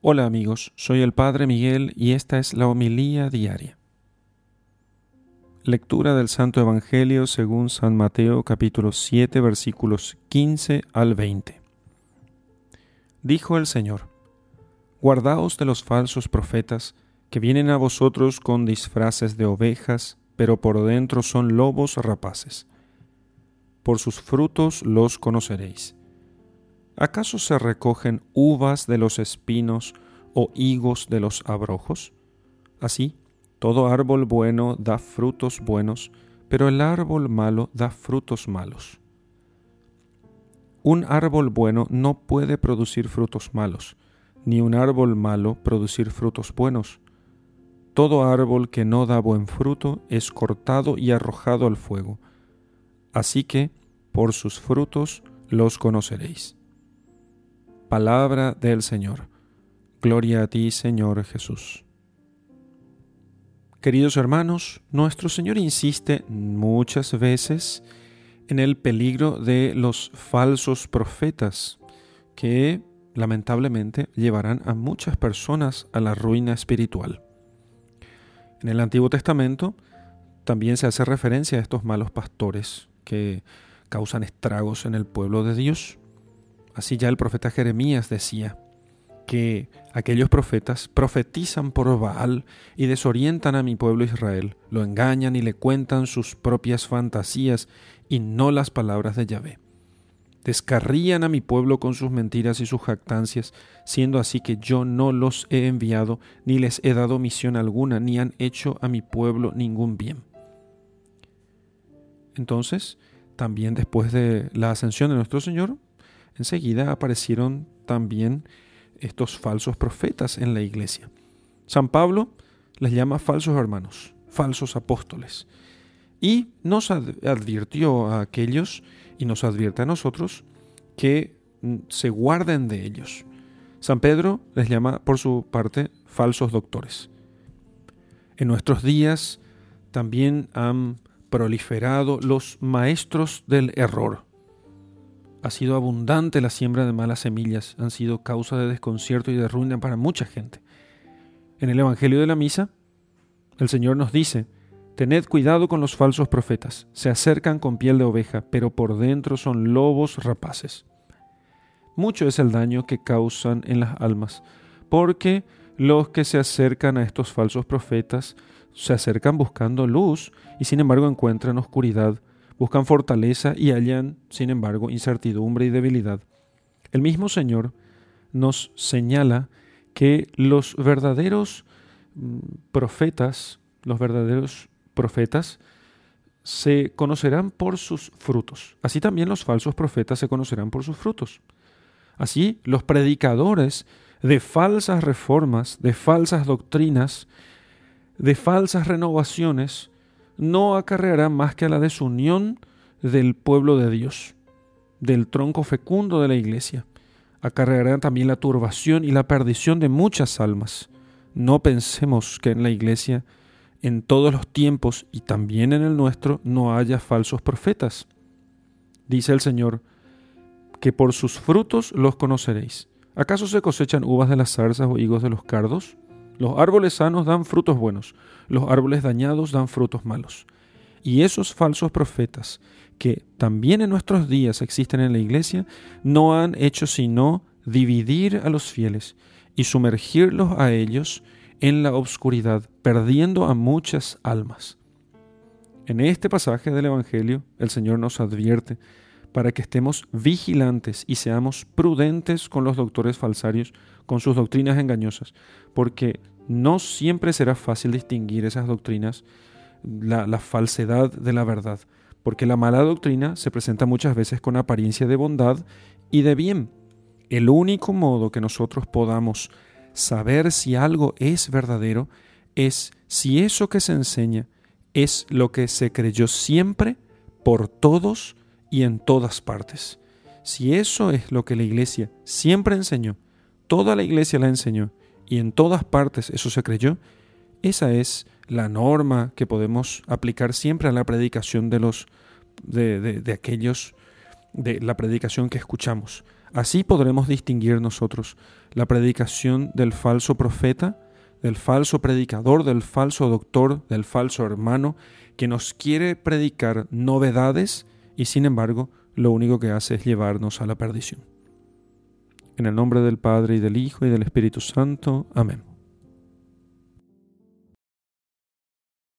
Hola amigos, soy el Padre Miguel y esta es la homilía diaria. Lectura del Santo Evangelio según San Mateo capítulo 7 versículos 15 al 20. Dijo el Señor, Guardaos de los falsos profetas que vienen a vosotros con disfraces de ovejas, pero por dentro son lobos rapaces. Por sus frutos los conoceréis. ¿Acaso se recogen uvas de los espinos o higos de los abrojos? Así, todo árbol bueno da frutos buenos, pero el árbol malo da frutos malos. Un árbol bueno no puede producir frutos malos, ni un árbol malo producir frutos buenos. Todo árbol que no da buen fruto es cortado y arrojado al fuego. Así que, por sus frutos los conoceréis. Palabra del Señor. Gloria a ti, Señor Jesús. Queridos hermanos, nuestro Señor insiste muchas veces en el peligro de los falsos profetas que lamentablemente llevarán a muchas personas a la ruina espiritual. En el Antiguo Testamento también se hace referencia a estos malos pastores que causan estragos en el pueblo de Dios. Así ya el profeta Jeremías decía que aquellos profetas profetizan por Baal y desorientan a mi pueblo Israel, lo engañan y le cuentan sus propias fantasías y no las palabras de Yahvé. Descarrían a mi pueblo con sus mentiras y sus jactancias, siendo así que yo no los he enviado, ni les he dado misión alguna, ni han hecho a mi pueblo ningún bien. Entonces, también después de la ascensión de nuestro Señor, enseguida aparecieron también estos falsos profetas en la iglesia. San Pablo les llama falsos hermanos, falsos apóstoles. Y nos advirtió a aquellos y nos advierte a nosotros que mm, se guarden de ellos. San Pedro les llama por su parte falsos doctores. En nuestros días también han proliferado los maestros del error, ha sido abundante la siembra de malas semillas, han sido causa de desconcierto y de ruina para mucha gente. En el Evangelio de la Misa, el Señor nos dice, Tened cuidado con los falsos profetas, se acercan con piel de oveja, pero por dentro son lobos rapaces. Mucho es el daño que causan en las almas, porque los que se acercan a estos falsos profetas se acercan buscando luz y sin embargo encuentran oscuridad buscan fortaleza y hallan, sin embargo, incertidumbre y debilidad. El mismo Señor nos señala que los verdaderos mm, profetas, los verdaderos profetas, se conocerán por sus frutos. Así también los falsos profetas se conocerán por sus frutos. Así los predicadores de falsas reformas, de falsas doctrinas, de falsas renovaciones, no acarreará más que a la desunión del pueblo de Dios, del tronco fecundo de la iglesia. Acarreará también la turbación y la perdición de muchas almas. No pensemos que en la iglesia, en todos los tiempos y también en el nuestro, no haya falsos profetas. Dice el Señor, que por sus frutos los conoceréis. ¿Acaso se cosechan uvas de las zarzas o higos de los cardos? Los árboles sanos dan frutos buenos, los árboles dañados dan frutos malos. Y esos falsos profetas, que también en nuestros días existen en la iglesia, no han hecho sino dividir a los fieles y sumergirlos a ellos en la obscuridad, perdiendo a muchas almas. En este pasaje del Evangelio, el Señor nos advierte para que estemos vigilantes y seamos prudentes con los doctores falsarios, con sus doctrinas engañosas, porque no siempre será fácil distinguir esas doctrinas, la, la falsedad de la verdad, porque la mala doctrina se presenta muchas veces con apariencia de bondad y de bien. El único modo que nosotros podamos saber si algo es verdadero es si eso que se enseña es lo que se creyó siempre por todos y en todas partes. Si eso es lo que la iglesia siempre enseñó, toda la iglesia la enseñó y en todas partes eso se creyó, esa es la norma que podemos aplicar siempre a la predicación de los de, de aquellos de la predicación que escuchamos. Así podremos distinguir nosotros la predicación del falso profeta, del falso predicador, del falso doctor, del falso hermano, que nos quiere predicar novedades y sin embargo lo único que hace es llevarnos a la perdición. En el nombre del Padre y del Hijo y del Espíritu Santo. Amén.